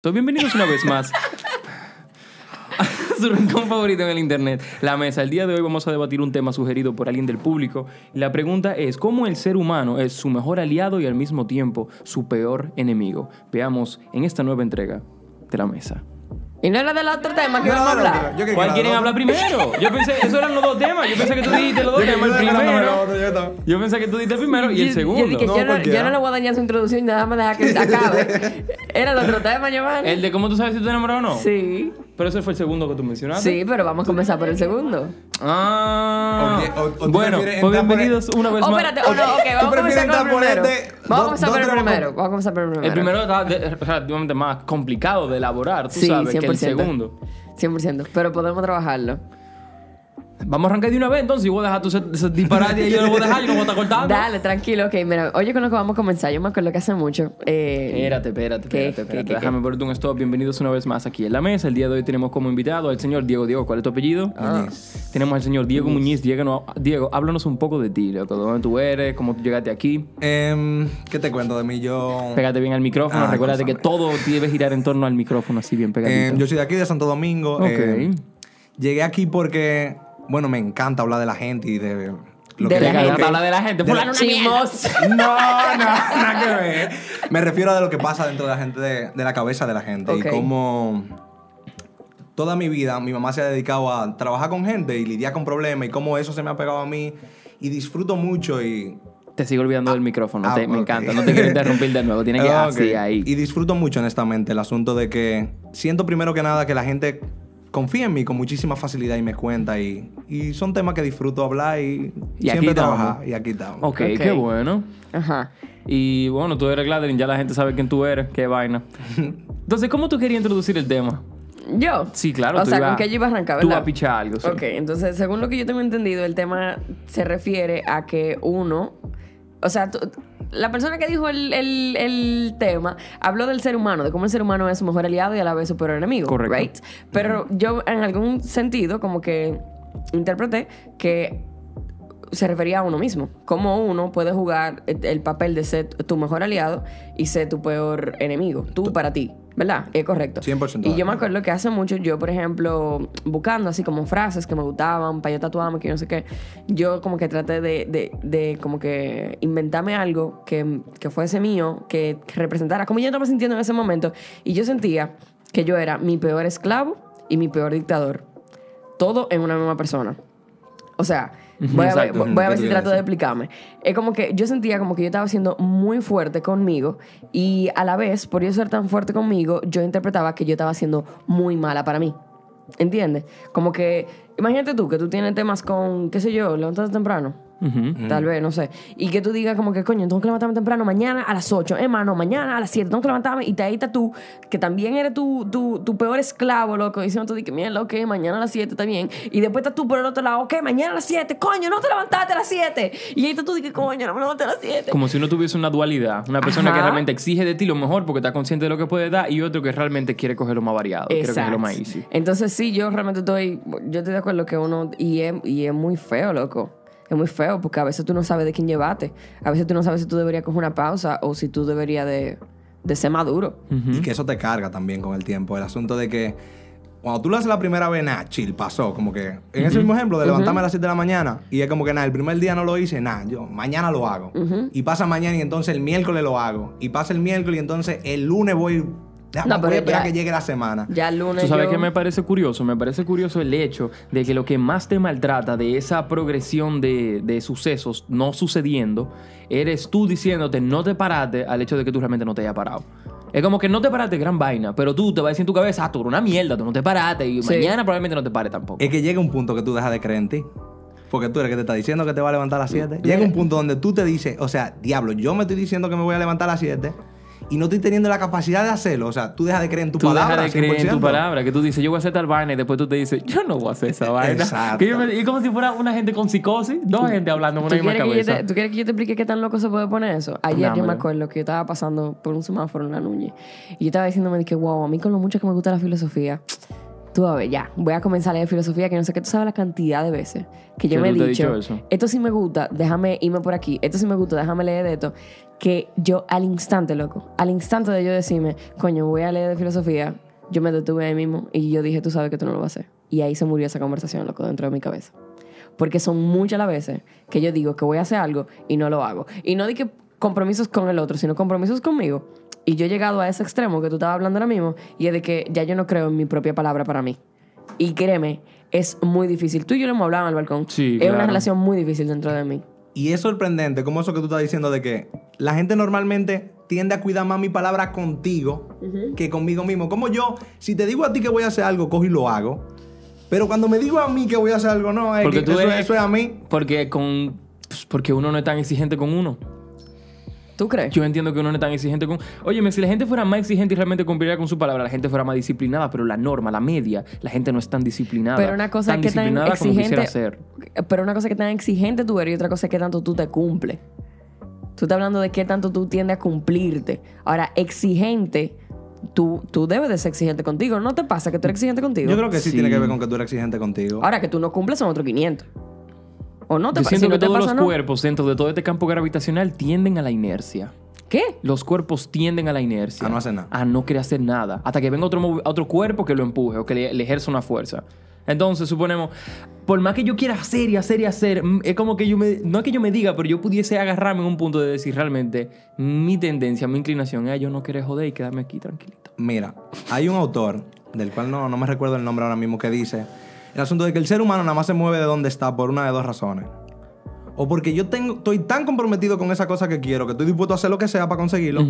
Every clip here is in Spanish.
Bienvenidos una vez más a su rincón favorito en el internet, la mesa. El día de hoy vamos a debatir un tema sugerido por alguien del público. La pregunta es, ¿cómo el ser humano es su mejor aliado y al mismo tiempo su peor enemigo? Veamos en esta nueva entrega de la mesa. Y no era del otro tema que No, vamos a no, no, hablar. yo que ¿Cuál quieren hablar primero? Yo pensé, esos eran los dos temas. Yo pensé que tú dijiste los dos Yo temas. El primero. otro, yo. Yo pensé que tú dijiste el primero y Yo- el Yo, segundo. dije, No, yo, no, cualquiera. yo no le voy a dañar su introducción, nada más dejar que se acabe. Era el otro tema, Giovanni. El de cómo tú sabes si tú te enamorado o no. Sí. Pero ese fue el segundo que tú mencionaste. Sí, pero vamos a comenzar por el segundo. Ah. Ok, o- o bueno, pues por bienvenidos una vez Oh, más. espérate, oh, no, ok, vamos a comenzar con el por primero. este? Vamos a ¿Dó- comenzar por el primero. vamos? A comenzar por el primero. El primero está relativamente más complicado de elaborar, tú Sí, sabes, que el 100%. segundo. 100%, pero podemos trabajarlo. Vamos a arrancar de una vez entonces y voy a dejar tu ese- ese disparate y yo lo voy a dejar y no voy a estar cortando. Dale, tranquilo, ok, mira, oye con lo que vamos a comenzar, yo me acuerdo que hace mucho. Eh, Espérate, espérate, ¿Qué? espérate, ¿Qué, espérate. qué, qué? Déjame ponerte un stop. Bienvenidos una vez más aquí en la mesa. El día de hoy tenemos como invitado al señor Diego. Diego, ¿cuál es tu apellido? Muñiz. Tenemos al señor Diego Muñiz. Diego, no- Diego, háblanos un poco de ti, loco. ¿Dónde tú eres? ¿Cómo tú llegaste aquí? Em, ¿Qué te cuento de mí? Yo, Pégate bien al micrófono. Ah, Recuérdate que todo debe girar en torno al micrófono, así bien pegadito. em, yo soy de aquí, de Santo Domingo. Ok. Em, llegué aquí porque, bueno, me encanta hablar de la gente y de... Lo De que la gente. hablar de la gente. De. No, no, nada que ver. Me refiero a de lo que pasa dentro de la gente, de, de la cabeza de la gente. Y cómo toda mi vida mi mamá se ha dedicado a trabajar con gente y lidiar con problemas y cómo eso se me ha pegado a mí. Y disfruto mucho y... Te sigo olvidando del micrófono. Ah, te- me encanta. No te quiero interrumpir de nuevo. Tienes que Ah, así, ahí. Y disfruto mucho, honestamente, el asunto de que siento primero que nada que la gente confía en mí con muchísima facilidad y me cuenta. Y, y son temas que disfruto hablar y, siempre trabajar. Y aquí estamos. ok, Ok. qué bueno. Ajá. Y bueno, tú eres Gladerin, ya la gente sabe quién tú eres, qué vaina. Entonces, ¿cómo tú querías introducir el tema? Yo. Sí, claro. O tú sea, ¿con qué yo iba a arrancar, Tú verdad? vas a pichar algo, sí. Ok, entonces, según lo que yo tengo entendido, el tema se refiere a que uno, o sea, tú- la persona que dijo el, el- el tema habló del ser humano, de cómo el ser humano es su mejor aliado y a la vez su peor enemigo. Correcto. Right? Pero yo, en algún sentido, como que interpreté que se refería a uno mismo. Cómo uno puede jugar el el papel de ser tu mejor aliado y ser tu peor enemigo. Tú para ti. ¿Verdad? Es correcto. 100% Y yo me acuerdo que hace mucho, yo, por ejemplo, buscando así como frases que me gustaban para yo tatuarme, que yo no sé qué, yo como que traté de, de, de como que inventarme algo que, que fuese mío, que, que representara como yo estaba sintiendo en ese momento. Y yo sentía que yo era mi peor esclavo y mi peor dictador. Todo en una misma persona. O sea, voy a, ver, exacto. voy a ver ¿Qué si trato de explicarme. Es como que yo sentía como que yo estaba siendo muy fuerte conmigo y a la vez, por yo ser tan fuerte conmigo, yo interpretaba que yo estaba siendo muy mala para mí. ¿Entiendes? Como que, imagínate tú, que tú tienes temas con, qué sé yo, levantarte temprano. Tal vez, no sé. Y que tú digas como que, coño, tengo que levantarme temprano mañana a las 8. Hermano, mañana a las 7 tengo que levantarme. Y te ahí estás tú, que también eres tu, tu, tu peor esclavo, loco. Diciendo tú, que mierda, ok, mañana a las 7 está bien. Y después estás tú por el otro lado, ok, mañana a las 7. Coño, no te levantaste a las 7. Y ahí estás tú, que coño, no me levanté a las 7. Como si uno tuviese una dualidad. Una persona que realmente exige de ti lo mejor porque está consciente de lo que puede dar y otro que realmente quiere coger lo más variado. Quiere coger lo más easy. Entonces sí, yo realmente estoy, yo estoy de acuerdo que uno, y es, y es muy feo, loco. Es muy feo porque a veces tú no sabes de quién llevarte. A veces tú no sabes si tú deberías coger una pausa o si tú deberías de, de ser maduro. Y que eso te carga también con el tiempo. El asunto de que cuando tú lo haces la primera vez, nada, chill, pasó. Como que en ese mismo ejemplo de levantarme a las 7 de la mañana y es como que nada, el primer día no lo hice, nada, yo mañana lo hago. Y pasa mañana y entonces el miércoles lo hago. Y pasa el miércoles y entonces el lunes voy. Déjame No, pero voy a esperar ya- que llegue la semana. Ya el lunes Tú sabes yo- que me parece curioso, me parece curioso el hecho de que lo que más te maltrata de esa progresión de, de sucesos no sucediendo, eres tú diciéndote no te paraste al hecho de que tú realmente no te hayas parado. Es como que no te paraste, gran vaina, pero tú te vas a decir en tu cabeza, ah, tú eres una mierda, tú no te paraste y Sí. mañana probablemente no te pares tampoco. Es que llega un punto que tú dejas de creer en ti. Porque tú eres que te está diciendo que te va a levantar a las 7. Llega un punto donde tú te dices, o sea, diablo, yo me estoy diciendo que me voy a levantar a las 7 y no estoy teniendo la capacidad de hacerlo. O sea, tú dejas de creer en tu Tú palabra. dejas de creer en tu 100%. palabra, que tú dices, yo voy a hacer tal vaina y después tú te dices, yo no voy a hacer esa vaina. Exacto. Que yo me- y como si fuera una gente con psicosis, dos gente hablando ¿Tú una misma quieres, que yo cabeza. te, ¿Tú quieres que yo te explique qué tan loco se puede poner eso? Ayer yo me acuerdo que yo estaba pasando por un semáforo en la Núñez y yo estaba diciéndome que, wow, a mí con lo mucho que me gusta la filosofía, tú a ver, ya, voy a comenzar a leer filosofía, que no sé qué, tú sabes la cantidad de veces que yo me he dicho, dicho eso. esto sí me gusta, déjame irme por aquí, esto sí me gusta, déjame leer de esto, que yo al instante, loco, al instante de yo decirme, coño, voy a leer de filosofía, yo me detuve ahí mismo y yo dije, tú sabes que tú no lo vas a hacer. Y ahí se murió esa conversación, loco, dentro de mi cabeza. Porque son muchas las veces que yo digo que voy a hacer algo y no lo hago. Y no di que compromisos con el otro, sino compromisos conmigo. Y yo he llegado a ese extremo que tú estabas hablando ahora mismo y es de que ya yo no creo en mi propia palabra para mí. Y créeme, es muy difícil. Tú y yo lo hemos hablado en el balcón. Sí, es una claro. relación muy difícil dentro de mí. Y es sorprendente como eso que tú estás diciendo de que la gente normalmente tiende a cuidar más mi palabra contigo que conmigo mismo. Como yo, si te digo a ti que voy a hacer algo, cojo y lo hago. Pero cuando me digo a mí que voy a hacer algo, no, es Porque que tú eso, eres- eso es a mí. Porque con pues, porque uno no es tan exigente con uno. ¿Tú crees? Yo entiendo que uno no es tan exigente con. Óyeme, si la gente fuera más exigente y realmente cumpliera con su palabra, la gente fuera más disciplinada, pero la norma, la media, la gente no es tan disciplinada. Pero una cosa tan es que tan disciplinada como quisiera exigente. ser. Pero una cosa es que tan exigente tú eres y otra cosa es que tanto tú te cumples. Tú estás hablando de qué tanto tú tiendes a cumplirte. Ahora, exigente, tú, tú debes de ser exigente contigo. ¿No te pasa que tú eres exigente contigo? Yo creo que sí, Sí. tiene que ver con que tú eres exigente contigo. Ahora que tú no cumples son otros 500. ¿O no te Yo pasa? siento Si no que te todos pasa, los no. cuerpos dentro de todo este campo gravitacional tienden a la inercia. ¿Qué? Los cuerpos tienden a la inercia. A no hacer nada. A no querer hacer nada. Hasta que venga otro, otro cuerpo que lo empuje o que le, le ejerza una fuerza. Entonces, suponemos, por más que yo quiera hacer y hacer y hacer, mm, es como que yo me. No es que yo me diga, pero yo pudiese agarrarme en un punto de decir realmente mi tendencia, mi inclinación es yo no querer joder y quedarme aquí tranquilito. Mira, hay un autor, del cual no, no me recuerdo el nombre ahora mismo, que dice el asunto de que el ser humano nada más se mueve de donde está por una de dos razones. O porque yo tengo, estoy tan comprometido con esa cosa que quiero que estoy dispuesto a hacer lo que sea para conseguirlo.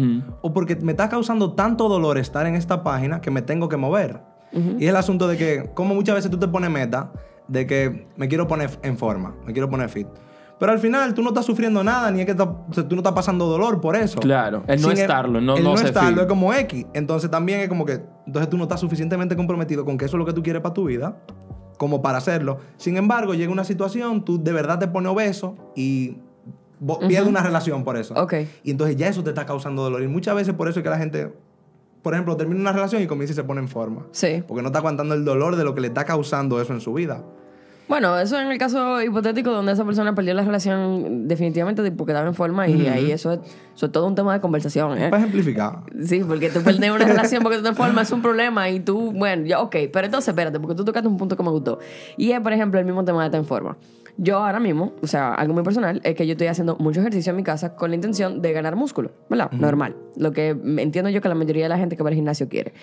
O porque me está causando tanto dolor estar en esta página que me tengo que mover. Y es el asunto de que, como muchas veces tú te pones meta, de que me quiero poner en forma, me quiero poner fit. Pero al final tú no estás sufriendo nada, ni es que está- tú no estás pasando dolor por eso. Claro, el no Sin estarlo, no- el no no estarlo es como X. Entonces también es como que, entonces tú no estás suficientemente comprometido con que eso es lo que tú quieres para tu vida, como para hacerlo. Sin embargo, llega una situación, tú de verdad te pones obeso y bo- pierdes una relación por eso. Ok. Y entonces ya eso te está causando dolor. Y muchas veces por eso es que la gente, por ejemplo, termina una relación y comienza y se pone en forma. Sí. Porque no está aguantando el dolor de lo que le está causando eso en su vida. Bueno, eso en el caso hipotético donde esa persona perdió la relación definitivamente de- porque estaba en forma y ahí eso es, eso es todo un tema de conversación, ¿eh? Para ejemplificar. Sí, porque tú perder una relación porque tú te formas es un problema y tú, bueno, ya, ok, pero entonces espérate, porque tú tocaste un punto que me gustó. Y es, por ejemplo, el mismo tema de estar en forma. Yo ahora mismo, o sea, algo muy personal, es que yo estoy haciendo mucho ejercicio en mi casa con la intención de ganar músculo, ¿verdad? Normal. Lo que entiendo yo que la mayoría de la gente que va al gimnasio quiere.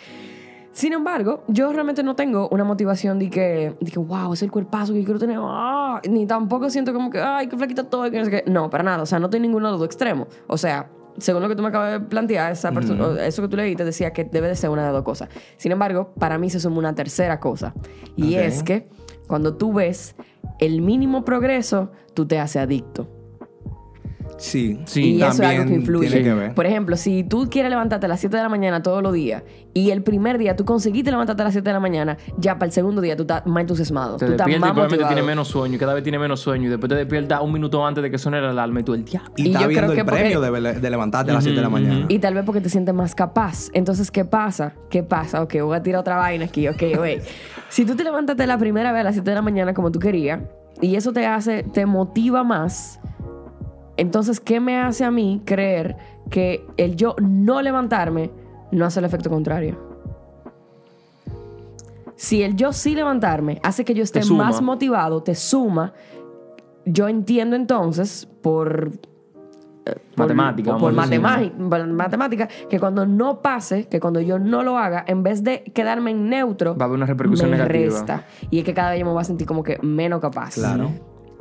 Sin embargo, yo realmente no tengo una motivación de que, de que wow, es el cuerpazo que yo quiero tener. ah", Ni tampoco siento como que, ay, qué flaquita todo. Que no, sé qué. no, para nada. O sea, no en ninguno de los dos extremos. O sea, según lo que tú me acabas de plantear, esa eso que tú leíste decía que debe de ser una de dos cosas. Sin embargo, para mí se suma una tercera cosa. Y es que cuando tú ves el mínimo progreso, tú te haces adicto. Sí, Sí, y eso es algo que también influye. tiene que ver. Por ejemplo, si tú quieres levantarte a las 7 de la mañana todos los días y el primer día tú conseguiste levantarte a las 7 de la mañana, ya para el segundo día tú estás más entusiasmado. Te tú estás y probablemente motivado. tiene menos sueño, y cada vez tiene menos sueño, y después te despiertas un minuto antes de que suene la alarma y tú el diablo. Y, Y está yo viendo creo el porque- premio de, levantarte a las 7 de la mañana. Y tal vez porque te sientes más capaz. Entonces, ¿qué pasa? ¿Qué pasa? Ok, voy a tirar otra vaina aquí. Ok, güey. si tú te levantaste la primera vez a las 7 de la mañana como tú querías, y eso te hace, te motiva más, entonces, ¿qué me hace a mí creer que el yo no levantarme no hace el efecto contrario? Si el yo sí levantarme hace que yo esté más motivado, te suma, yo entiendo entonces por eh, por- Matemática, por, matemática, que cuando no pase, que cuando yo no lo haga, en vez de quedarme en neutro, Va a haber una repercusión me negativa. resta. Y es que cada vez yo me voy a sentir como que menos capaz. Claro.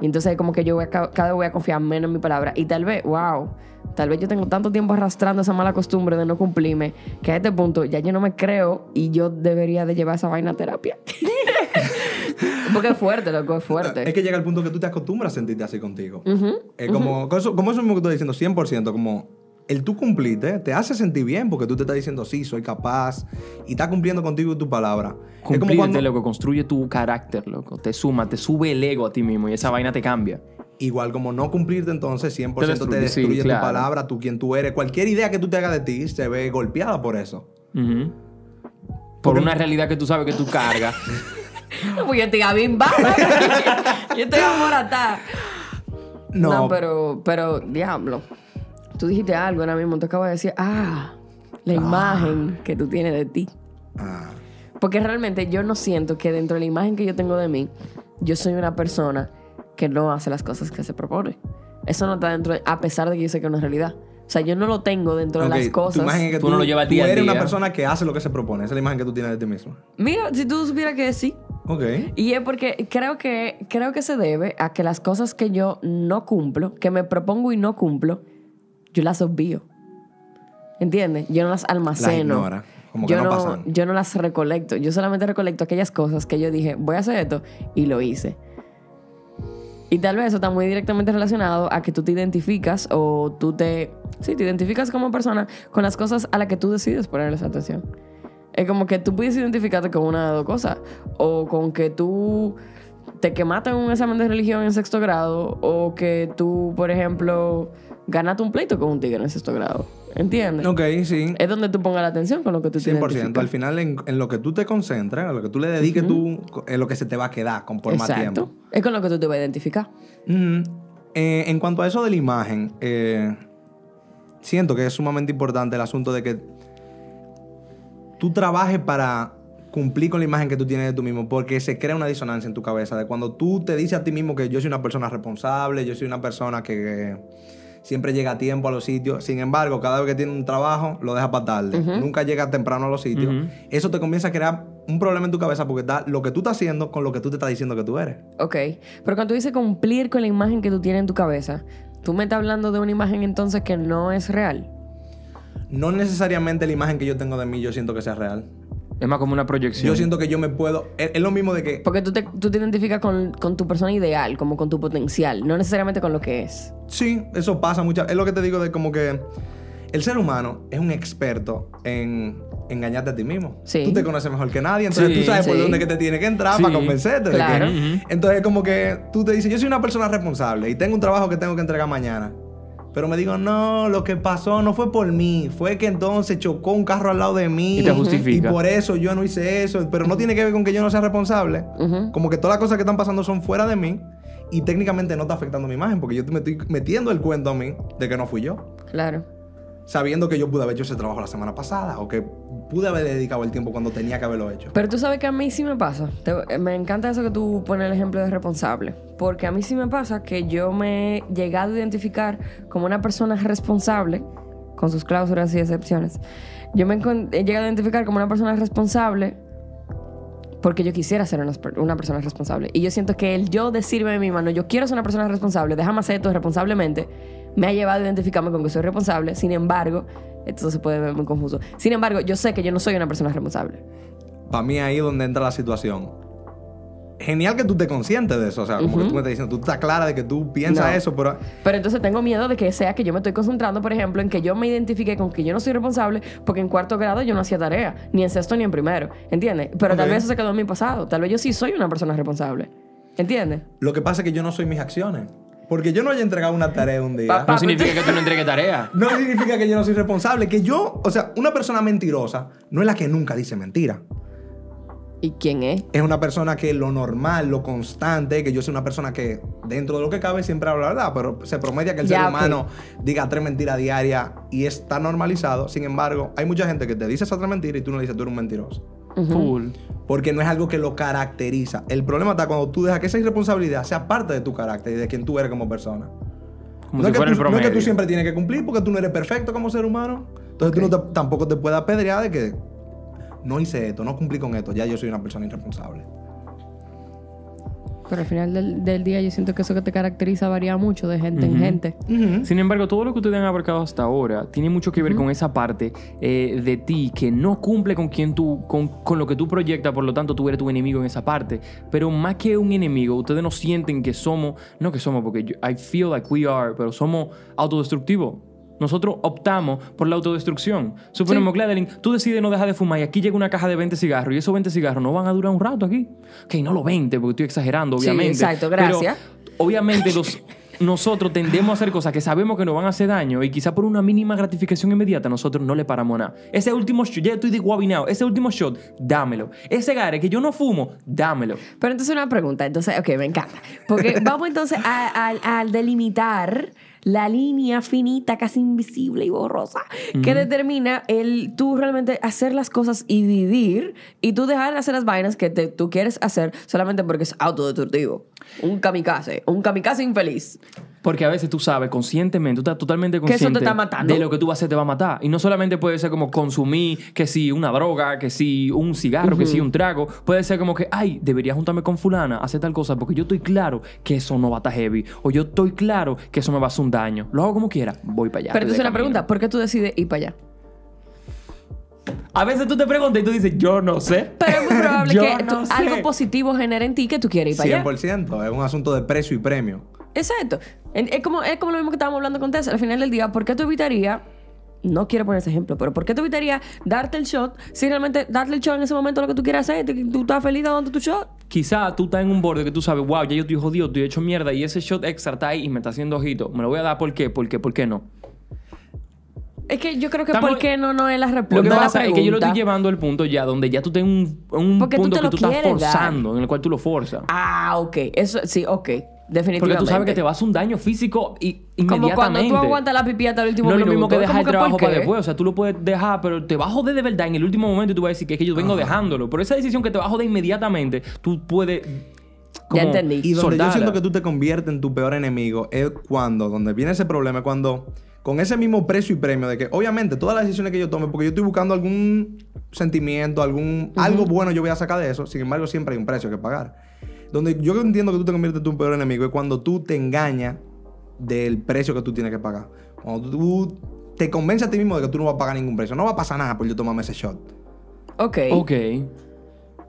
Y entonces como que yo voy a ca- cada vez voy a confiar menos en mi palabra. Y tal vez, wow, tal vez yo tengo tanto tiempo arrastrando esa mala costumbre de no cumplirme, que a este punto ya yo no me creo y yo debería de llevar esa vaina a terapia. Porque es fuerte, loco, es fuerte. Es que llega el punto que tú te acostumbras a sentirte así contigo. Es como, como eso, como eso mismo que estoy diciendo, 100%, como el tú cumpliste te hace sentir bien porque tú te estás diciendo, sí, soy capaz y estás cumpliendo contigo tu palabra. es como Cumplirte, cuando, loco, construye tu carácter, loco. Te suma, te sube el ego a ti mismo y esa vaina te cambia. igual como no cumplirte entonces 100% te destruye, destruye, sí, tu claro. palabra, tú quien tú eres. Cualquier idea que tú te hagas de ti se ve golpeada por eso. Por una realidad que tú sabes que tú cargas. Pues yo estoy a bimbada. yo estoy amoratada. No, No, pero, pero, diablo. Tú dijiste algo ahora mismo, te acabo de decir, ah, la imagen que tú tienes de ti. Ah, Porque realmente yo no siento que dentro de la imagen que yo tengo de mí, yo soy una persona que no hace las cosas que se propone. Eso no está dentro, de- a pesar de que yo sé que no es realidad. O sea, yo no lo tengo dentro ok, de las tu cosas. imagen es que Tú tú, no lo llevas tú día a eres una día. persona que hace lo que se propone. Esa es la imagen que tú tienes de ti mismo. Mira, si tú supieras que sí. Ok. Y es porque creo que, creo que se debe a que las cosas que yo no cumplo, que me propongo y no cumplo, yo las obvio. ¿Entiendes? Yo no las almaceno. ignora, como que yo no pasan. Yo no las recolecto. Yo solamente recolecto aquellas cosas que yo dije, voy a hacer esto, y lo hice. Y tal vez eso está muy directamente relacionado a que tú te identificas o tú te... Sí, te identificas como persona con las cosas a las que tú decides ponerles atención. Es como que tú puedes identificarte con una de dos cosas. O con que tú te quemaste en un examen de religión en sexto grado. O que tú, por ejemplo, ganaste un pleito con un tigre en sexto grado. ¿Entiendes? Ok, sí. Es donde tú pongas la atención con lo que tú te 100%. identificas. Al final, en, en lo que tú te concentras, en lo que tú le dediques tú, es lo que se te va a quedar con, por más Exacto. tiempo. Es con lo que tú te vas a identificar. Eh, en cuanto a eso de la imagen, eh, siento que es sumamente importante el asunto de que tú trabajes para cumplir con la imagen que tú tienes de tú mismo, porque se crea una disonancia en tu cabeza de cuando tú te dices a ti mismo que yo soy una persona responsable, yo soy una persona que siempre llega a tiempo a los sitios, sin embargo, cada vez que tiene un trabajo, lo deja para tarde, nunca llega temprano a los sitios, eso te comienza a crear un problema en tu cabeza porque está lo que tú estás haciendo con lo que tú te estás diciendo que tú eres. Ok. Pero cuando tú dices cumplir con la imagen que tú tienes en tu cabeza, tú me estás hablando de una imagen entonces que no es real. No necesariamente la imagen que yo tengo de mí yo siento que sea real. Es más como una proyección. Yo siento que yo me puedo... Es, es lo mismo de que... Porque tú te, tú te identificas con, con tu persona ideal, como con tu potencial, no necesariamente con lo que es. Sí, eso pasa muchas... Es lo que te digo de como que... El ser humano es un experto en engañarte a ti mismo. Sí. Tú te conoces mejor que nadie, entonces Sí, tú sabes por dónde que te tiene que entrar Sí, para convencerte. de claro. que- Ujú. Entonces como que tú te dices, yo soy una persona responsable y tengo un trabajo que tengo que entregar mañana. Pero me digo, no, lo que pasó no fue por mí, fue que entonces chocó un carro al lado de mí. Y te justifica. Y por eso yo no hice eso. Pero no tiene que ver con que yo no sea responsable. Como que todas las cosas que están pasando son fuera de mí y técnicamente no está afectando mi imagen porque yo me estoy metiendo el cuento a mí de que no fui yo. Claro. Sabiendo que yo pude haber hecho ese trabajo la semana pasada o que pude haber dedicado el tiempo cuando tenía que haberlo hecho. Pero tú sabes que a mí sí me pasa. Te- me encanta eso que tú pones el ejemplo de responsable. Porque a mí sí me pasa que yo me he llegado a identificar como una persona responsable, con sus cláusulas y excepciones. Yo me he llegado a identificar como una persona responsable porque yo quisiera ser una, una persona responsable. Y yo siento que el yo decirme de mi mano, yo quiero ser una persona responsable, déjame hacer esto responsablemente, me ha llevado a identificarme con que soy responsable. Sin embargo, esto se puede ver muy confuso. Sin embargo, yo sé que yo no soy una persona responsable. Para mí ahí es donde entra la situación. Genial que tú te conscientes de eso. O sea, como que tú me estás diciendo, tú estás clara de que tú piensas No. eso, pero Pero entonces tengo miedo de que sea que yo me estoy concentrando, por ejemplo, en que yo me identifique con que yo no soy responsable porque en cuarto grado yo no hacía tarea, ni en sexto ni en primero, ¿entiendes? Pero tal vez eso se quedó en mi pasado, tal vez yo sí soy una persona responsable, ¿entiendes? lo que pasa es que yo no soy mis acciones. Porque yo no haya entregado una tarea un día. Pa- pa- No significa que tú no entregues tarea. No significa que yo no soy responsable. Que yo, o sea, una persona mentirosa no es la que nunca dice mentira. ¿Y quién es? Es una persona que lo normal, lo constante, que yo soy una persona que dentro de lo que cabe siempre habla la verdad, pero se promedia que el Ya, ser humano diga tres mentiras diarias y está normalizado. Sin embargo, hay mucha gente que te dice esa tres mentiras y tú no le dices tú eres un mentiroso. Full. Porque no es algo que lo caracteriza. El problema está cuando tú dejas que esa irresponsabilidad sea parte de tu carácter y de quien tú eres como persona. Como no, si es que fuera el tú, no es promedio. que tú siempre tienes que cumplir porque tú no eres perfecto como ser humano. Entonces tú no te- tampoco te puedes apedrear de que no hice esto, no cumplí con esto, ya yo soy una persona irresponsable. Pero al final del, del día yo siento que eso que te caracteriza varía mucho de gente en gente. Sin embargo, todo lo que ustedes han abarcado hasta ahora tiene mucho que ver con esa parte eh, de ti que no cumple con quien tú, con, con lo que tú proyectas, por lo tanto tú eres tu enemigo en esa parte. Pero más que un enemigo, ustedes no sienten que somos, no que somos, porque yo- I feel like we are, pero somos autodestructivos. Nosotros optamos por la autodestrucción. Suponemos, Gladeline, tú decides no dejar de fumar y aquí llega una caja de 20 cigarros y esos 20 cigarros no van a durar un rato aquí. Ok, no los 20 porque estoy exagerando, Sí, obviamente. exacto, Pero, gracias. obviamente los nosotros tendemos a hacer cosas que sabemos que nos van a hacer daño y quizá por una mínima gratificación inmediata nosotros no le paramos nada. Ese último shot, ya estoy de guabinado, ese último shot, dámelo. Ese gare que yo no fumo, dámelo. Pero entonces una pregunta, entonces, ok, me encanta. Porque vamos entonces a, a- a delimitar la línea finita, casi invisible y borrosa, que determina el tú realmente hacer las cosas y vivir y tú dejar de hacer las vainas que te- tú quieres hacer solamente porque es autodestructivo. Un kamikaze, un kamikaze infeliz. Porque a veces tú sabes conscientemente, tú estás totalmente Que eso te consciente está matando. de lo que tú vas a hacer te va a matar. Y no solamente puede ser como consumir, que si una droga, que si un cigarro, que si un trago. Puede ser como que, ay, debería juntarme con fulana, hacer tal cosa, porque yo estoy claro que eso no va a estar heavy. O yo estoy claro que eso me va a hacer un daño. Lo hago como quiera, voy para allá. Pero entonces una pregunta, ¿por qué tú decides ir para allá? A veces tú te preguntas y tú dices, yo no sé. Pero es muy probable que no tú- sé. algo positivo genere en ti que tú quieres ir para allá. 100%. Es un asunto de precio y premio. Exacto. En- Es como, es como lo mismo que estábamos hablando con Tessa. Al final del día, ¿por qué tú evitarías? No quiero poner ese ejemplo, pero ¿por qué tú evitarías darte el shot si realmente darle el shot en ese momento lo que tú quieras hacer? Tú, tú estás feliz dando tu shot. Quizá tú estás en un borde que tú sabes, wow, ya yo estoy jodido, estoy hecho mierda y ese shot extra está ahí y me está haciendo ojito. Me lo voy a dar, ¿por qué? ¿Por qué? ¿Por qué no? Es que yo creo que Estamos- ¿por qué no, no es la respuesta? Lo que no pasa es que yo lo estoy llevando al punto ya donde ya tú tienes un, un Porque tú punto te que tú estás dar. forzando, en el cual tú lo forzas. Ah, ok. Eso, sí, ok. Definitivamente. Porque tú sabes que te vas a hacer un daño físico y Como inmediatamente. cuando tú aguantas la pipí hasta el último no es lo minuto. mismo que dejar como el que, trabajo ¿por para después. O sea, tú lo puedes dejar, pero te va a joder de verdad en el último momento y tú vas a decir que es que yo vengo dejándolo. Pero esa decisión que te va a joder inmediatamente, tú puedes. como entendí. Y donde yo siento que tú te conviertes en tu peor enemigo es cuando, donde viene ese problema, es cuando con ese mismo precio y premio de que obviamente todas las decisiones que yo tome, porque yo estoy buscando algún sentimiento, algún algo bueno yo voy a sacar de eso, sin embargo siempre hay un precio que pagar. Donde yo entiendo que tú te conviertes en tu peor enemigo es cuando tú te engañas del precio que tú tienes que pagar. Cuando tú te convences a ti mismo de que tú no vas a pagar ningún precio. No va a pasar nada por yo tomarme ese shot. Ok. Ok.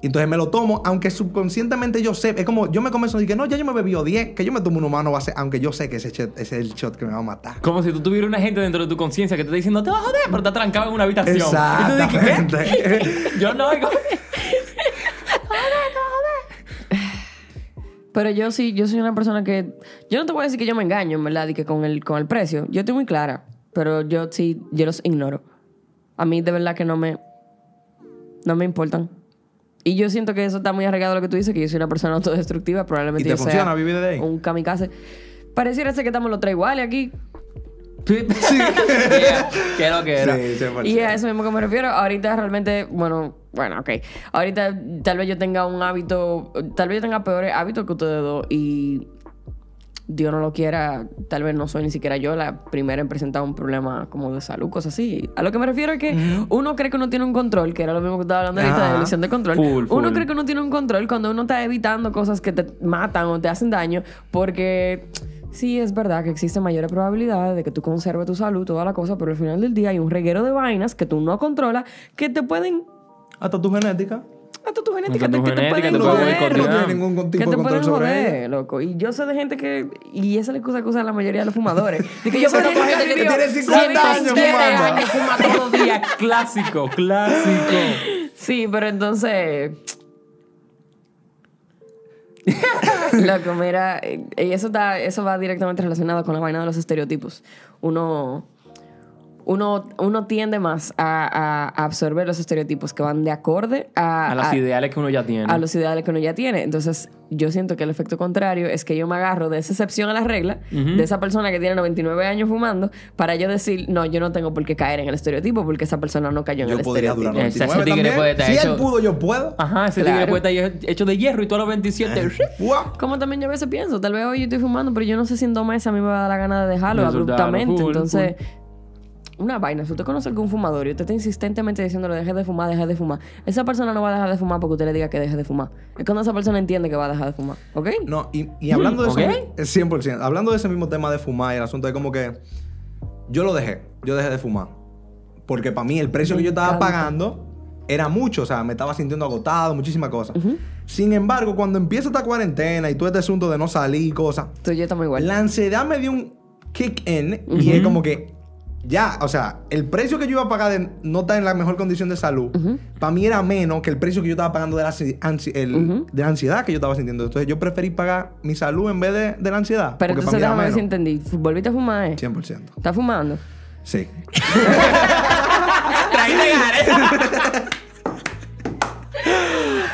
Y entonces me lo tomo, aunque subconscientemente yo sé, es como yo me convenzo de que no, ya yo me bebí 10, que yo me tomo un humano, va a ser, aunque yo sé que ese shot, ese es el shot que me va a matar. Como si tú tuvieras una gente dentro de tu conciencia que te está diciendo, te vas a joder, pero te trancado en una habitación. Y tú dices, ¿qué? Exactamente. Yo no. y como- Pero yo sí, yo soy una persona que. Yo no te voy a decir que yo me engaño, en verdad, y que con el, con el precio. Yo estoy muy clara. Pero yo sí, yo los ignoro. A mí de verdad que no me. No me importan. Y yo siento que eso está muy arraigado a lo que tú dices, que yo soy una persona autodestructiva. Probablemente ¿Y te yo funciona sea vivir de ahí? un kamikaze. Pareciera ser que estamos los tres iguales aquí. Sí. Yeah, ¿Qué lo que era? Sí, 100%. Y a eso mismo que me refiero. Ahorita realmente, bueno, bueno, ok. Ahorita tal vez yo tenga un hábito, tal vez yo tenga peores hábitos que ustedes dos y Dios no lo quiera, tal vez no soy ni siquiera yo la primera en presentar un problema como de salud, cosas así. A lo que me refiero es que uno cree que uno tiene un control, que era lo mismo que estaba hablando ahorita de ilusión de control. Full, Uno cree que uno tiene un control cuando uno está evitando cosas que te matan o te hacen daño porque... Sí, es verdad que existen mayores probabilidades de que tú conserves tu salud, toda la cosa, pero al final del día hay un reguero de vainas que tú no controlas que te pueden Hasta tu genética. hasta tu genética, Hasta tu te, que te genética te puede joder. boicotear. no tiene ningún tipo que de te control sobre joder, ella. loco. Y yo sé de gente que... Y esa es la cosa que usan la mayoría de los fumadores. De que yo sé de conozco gente gente que vivió tiene 50 años 107 fumando. años Fuma todos los días. Clásico, clásico. Sí, pero entonces... Loco, mira, eh, y eso, está, eso va directamente relacionado con la vaina de los estereotipos. Uno, uno, uno tiende más a, a- absorber los estereotipos que van de acorde a, A las a- ideales que uno ya tiene. a los ideales que uno ya tiene. Entonces, yo siento que el efecto contrario es que yo me agarro de esa excepción a la regla, de esa persona que tiene 99 años fumando, para yo decir, no, yo no tengo por qué caer en el estereotipo porque esa persona no cayó en Yo el podría estereotipo. durar Ese 99 tigre también. puede estar Si hecho- él pudo, yo puedo. Ajá, ese Claro. tigre puede estar hecho de hierro y todos los 27. Fuá. Como también yo a veces pienso, tal vez hoy yo estoy fumando, pero yo no sé si en dos meses a mí me va a dar la gana de dejarlo De soltarlo, abruptamente. full, Entonces, una vaina, si usted conoce algún fumador y usted está insistentemente diciéndole deje de fumar, deje de fumar, esa persona no va a dejar de fumar porque usted le diga que deje de fumar. Es cuando esa persona entiende que va a dejar de fumar, ¿ok? No, y, y hablando de ¿ok? eso, es 100%, hablando de ese mismo tema de fumar y el asunto de como que yo lo dejé, yo dejé de fumar. Porque para mí el precio Me que yo estaba encanta. pagando era mucho, o sea, me estaba sintiendo agotado, muchísimas cosas. Sin embargo, cuando empieza esta cuarentena y todo este asunto de no salir y cosas, yo estamos igual. la ansiedad me dio un kick in y es como que ya, o sea, el precio que yo iba a pagar de no estar en la mejor condición de salud, para mí era menos que el precio que yo estaba pagando de la, ansi- de la ansiedad que yo estaba sintiendo. Entonces yo preferí pagar mi salud en vez de, de la ansiedad. Pero entonces para mí déjame ver si entendí. ¿Volviste a fumar, eh? 100%. ¿Estás fumando? Sí.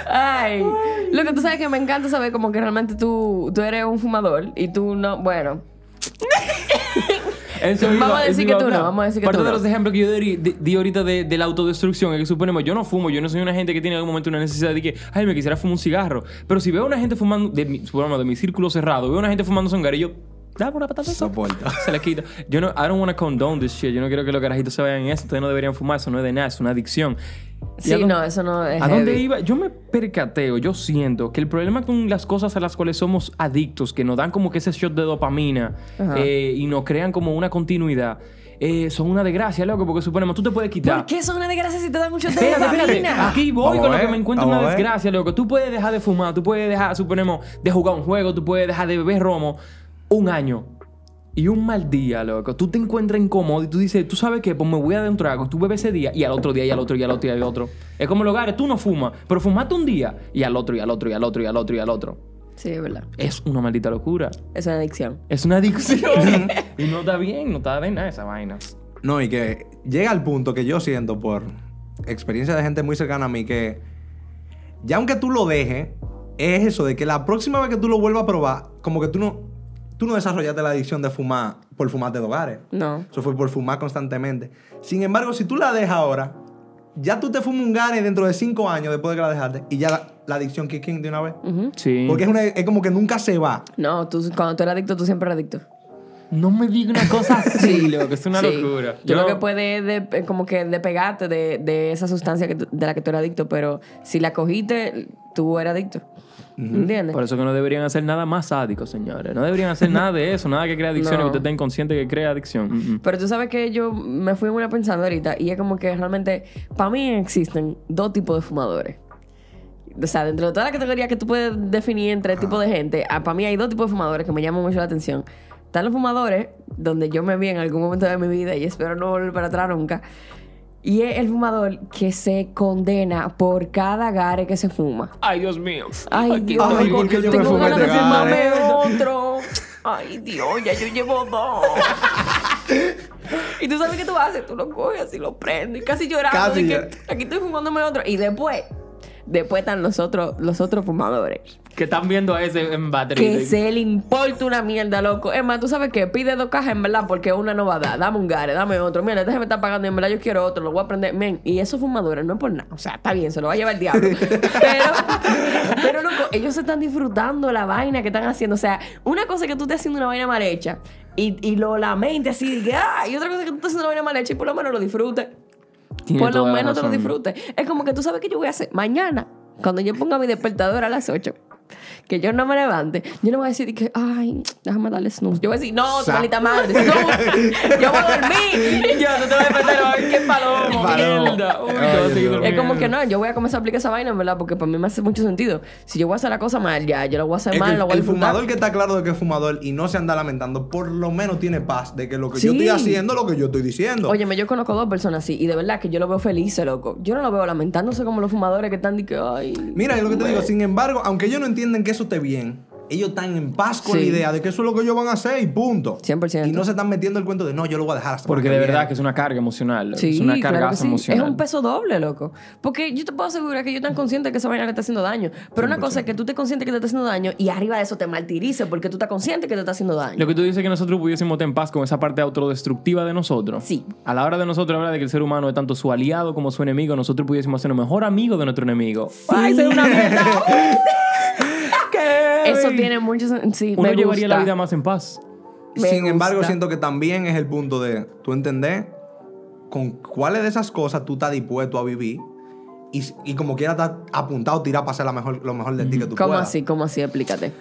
Ay, lo que tú sabes que me encanta saber como que realmente tú, tú eres un fumador y tú no, bueno, Eso Vamos iba- a decir que tú no, vamos a decir que Parte tú de no. los ejemplos que yo di, di- di ahorita de, de la autodestrucción es que suponemos, yo no fumo, yo no soy una gente que tiene en algún momento una necesidad de que, ay, me quisiera fumar un cigarro. Pero si veo a una gente fumando, de mi, de mi círculo cerrado, veo a una gente fumando cigarrillo, dame una patata. Soporta. Se le quita. Yo no, I don't want to condone this shit. Yo no quiero que los carajitos se vayan en eso. Ustedes no deberían fumar. Eso no es de nada. Es una adicción. ¿Y sí, a dónde- no, eso no es ¿A dónde iba? Yo me percateo, yo siento que el problema con las cosas a las cuales somos adictos, que nos dan como que ese shot de dopamina eh, y nos crean como una continuidad, eh, son una desgracia, loco, porque suponemos, tú te puedes quitar. ¿Por qué son una desgracia si te dan mucho Espérate, espérate. dopamina? Aquí voy Vamos con lo que me encuentro una desgracia, loco. Tú puedes dejar de fumar, tú puedes dejar, suponemos, de jugar un juego, tú puedes dejar de beber romo un año. Y un mal día, loco. Tú te encuentras incómodo y tú dices, tú sabes qué, pues me voy a dar un trago. Tú bebes ese día y al otro día y al otro y al otro y al otro. Es como los hogares, tú no fumas, pero fumaste un día y al otro y al otro y al otro y al otro y al otro. Sí, es verdad. Es una maldita locura. Es una adicción. Es una adicción. y no está bien, no está de nada esa vaina. No, y que llega al punto que yo siento por experiencia de gente muy cercana a mí que ya aunque tú lo dejes, es eso de que la próxima vez que tú lo vuelvas a probar, como que tú no, tú no desarrollaste la adicción de fumar por fumarte de hogares. No. Eso fue por fumar constantemente. Sin embargo, si tú la dejas ahora, ya tú te fumas un gane dentro de cinco años después de que la dejaste y ya la, la adicción kick in de una vez. Sí. Porque es, una- es como que nunca se va. No, tú, cuando tú eres adicto, tú siempre eres adicto. No me digas una cosa así, loco. Es una Sí. locura. Yo Yo- lo que puede es de- eh, como que despegarte de, de esa sustancia que de la que tú eres adicto, pero si la cogiste, tú eres adicto. ¿Entiendes? Por eso que no deberían hacer nada más sádico, señores. No deberían hacer nada de eso, nada que crea adicción, No. que usted esté inconsciente que crea adicción. Mm, mm. Pero tú sabes que yo me fui una pensando ahorita y es como que realmente, para mí existen dos tipos de fumadores. O sea, dentro de toda la categoría que tú puedes definir entre tipos de gente, para mí hay dos tipos de fumadores que me llaman mucho la atención. Están los fumadores, donde yo me vi en algún momento de mi vida y espero no volver para atrás nunca. Y es el fumador que se condena por cada gare que se fuma. Ay, Dios mío. Ay, Dios, Ay, loco, ¿por qué yo tengo ganas de fumarme otro. Ay, Dios, ya yo llevo dos. y tú sabes qué tú haces, tú lo coges así, lo prendes, casi llorando. Casi de que, aquí estoy fumándome otro. Y después, después están los otros, los otros fumadores. Que están viendo a ese en battery. Que se le importa una mierda, loco. Es más, tú sabes que pide dos cajas en verdad porque una no va a dar. Dame un gare, dame otro. Mira, este se me está pagando y en verdad yo quiero otro, lo voy a prender. Men, y esos fumadores no es por nada. O sea, está bien, se lo va a llevar el diablo. pero, pero loco, ellos se están disfrutando la vaina que están haciendo. O sea, una cosa es que tú estés haciendo una vaina mal hecha y, y lo lamente así, que, ah, y otra cosa es que tú estés haciendo una vaina mal hecha y por lo menos lo disfrutes. Por lo menos te lo disfrutes. Es como que tú sabes que yo voy a hacer mañana, cuando yo ponga mi despertador a las 8, que yo no me levante, yo no voy a decir que, ay, déjame darle snooze. Yo voy a decir, no, tu maldita madre, snooze. yo voy a dormir. Ya, tú te vas a despertar y vas a ver qué palomo, mierda. Uy, Ay. Es como que no, yo voy a comenzar a aplicar esa vaina, en verdad, porque para mí me hace mucho sentido. Si yo voy a hacer la cosa mal, ya, yo la voy a hacer Es mal, la voy a el disfrutar. fumador que está claro de que es fumador y no se anda lamentando, por lo menos tiene paz de que lo que yo estoy haciendo es lo que yo estoy diciendo. Óyeme, yo conozco dos personas así y de verdad que yo lo veo feliz, loco. Yo no lo veo lamentándose como los fumadores que están de que, ay. Mira, es lo que te digo, sin embargo, aunque ellos no entienden que eso esté bien, ellos están en paz con Sí. la idea de que eso es lo que ellos van a hacer y punto. 100%. Y no se están metiendo el cuento de no, yo lo voy a dejar hasta Porque de verdad que es una carga emocional. Sí, es una carga claro que sí. emocional. Es un peso doble, loco. Porque yo te puedo asegurar que ellos están conscientes que esa vaina le está haciendo daño. Pero una cosa es que tú te conscientes que te está haciendo daño y arriba de eso te martirices porque tú estás consciente que te está haciendo daño. Lo que tú dices que nosotros pudiésemos estar en paz con esa parte autodestructiva de nosotros. Sí. A la hora de nosotros hablar de que el ser humano es tanto su aliado como su enemigo, nosotros pudiésemos ser el mejor amigo de nuestro enemigo. ¡Ay, ser una mierda! Eso tiene mucho sen- sí, Uno me llevaría la vida más en paz. Me Sin embargo, siento que también es el punto de tú entender con cuáles de esas cosas tú estás dispuesto a vivir y, y como quiera estás apuntado a tirar para hacer la mejor, lo mejor de ti que tú ¿Cómo puedas. así? ¿Cómo así? Explícate.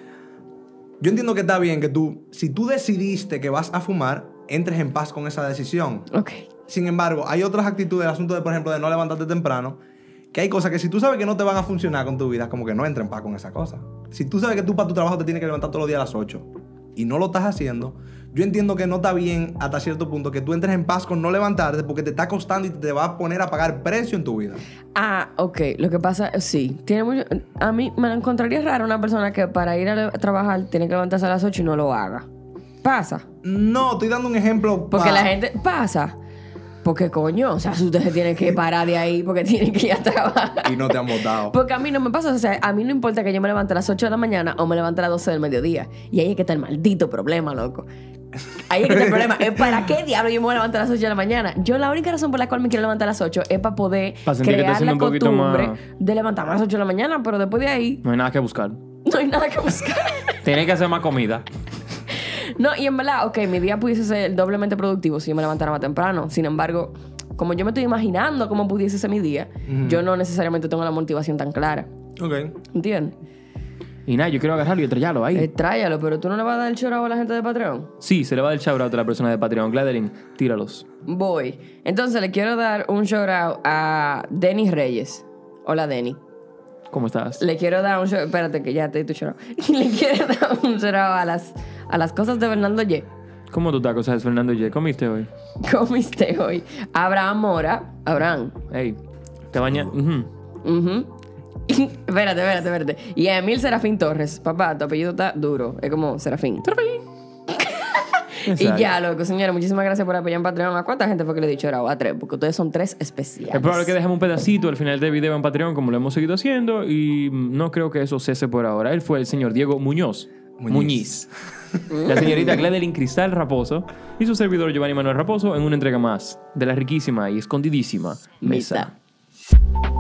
Yo entiendo que está bien que tú, si tú decidiste que vas a fumar, entres en paz con esa decisión. Ok. Sin embargo, hay otras actitudes, el asunto de, por ejemplo, de no levantarte temprano, que hay cosas que si tú sabes que no te van a funcionar con tu vida, como que no entra en paz con esa cosa. Si tú sabes que tú para tu trabajo te tienes que levantar todos los días a las 8 y no lo estás haciendo, yo entiendo que no está bien hasta cierto punto que tú entres en paz con no levantarte porque te está costando y te va a poner a pagar precio en tu vida. Ah, ok. Lo que pasa, sí. Tiene mucho, a mí me la encontraría raro una persona que para ir a trabajar tiene que levantarse a las 8 y no lo haga. Pasa. No, estoy dando un ejemplo. Porque pa- la gente. Pasa. Porque coño, o sea, usted se tiene que parar de ahí porque tiene que ir a trabajar. Y no te han votado. Porque a mí no me pasa, o sea, a mí no importa que yo me levante a las 8 de la mañana o me levante a las 12 del mediodía. Y ahí es que está el maldito problema, loco. Ahí es que está el problema. Es para qué diablo yo me voy a levantar a las 8 de la mañana. Yo la única razón por la cual me quiero levantar a las 8 es para poder Para sentir que estás crear la siendo un poquito costumbre más- de levantarme a las 8 de la mañana, pero después de ahí No hay nada que buscar. no hay nada que buscar. Tienes que hacer más comida. No, y en verdad, ok, mi día pudiese ser doblemente productivo si yo me levantara más temprano. Sin embargo, como yo me estoy imaginando cómo pudiese ser mi día, yo no necesariamente tengo la motivación tan clara. Ok. ¿Entiendes? Y nada, yo quiero agarrarlo y estrellarlo ahí. Eh, tráyalo, pero tú no le vas a dar el chorro a la gente de Patreon. Sí, se le va a dar shout out a la persona de Patreon. Gladeline, tíralos. Voy. Entonces le quiero dar un shout out a Denis Reyes. Hola, Denny. ¿Cómo estás? Le quiero dar un shout Espérate, que ya te di tu shout out. Le quiero dar un shout out a las, a las cosas de Fernando Y. ¿Cómo tú estás, cosas, Fernando Y? ¿Comiste hoy? Comiste hoy. Abraham Mora. Abraham. Ey, te bañas. Ujú. Ujú. espérate, espérate, espérate. Y a Emil Serafín Torres. Papá, tu apellido está duro. Es como Serafín. Y Exacto. ya, loco, señores, muchísimas gracias por apoyar en Patreon. ¿A cuánta gente fue que le he dicho ahora? A tres, porque ustedes son tres especiales. Es probable que dejemos un pedacito al final del video en Patreon, como lo hemos seguido haciendo, y no creo que eso cese por ahora. Él fue el señor Diego Muñoz. Muñiz. Muñiz. La señorita Gladeline Cristal Raposo y su servidor Giovanni Manuel Raposo en una entrega más de la riquísima y escondidísima mesa. Mesa.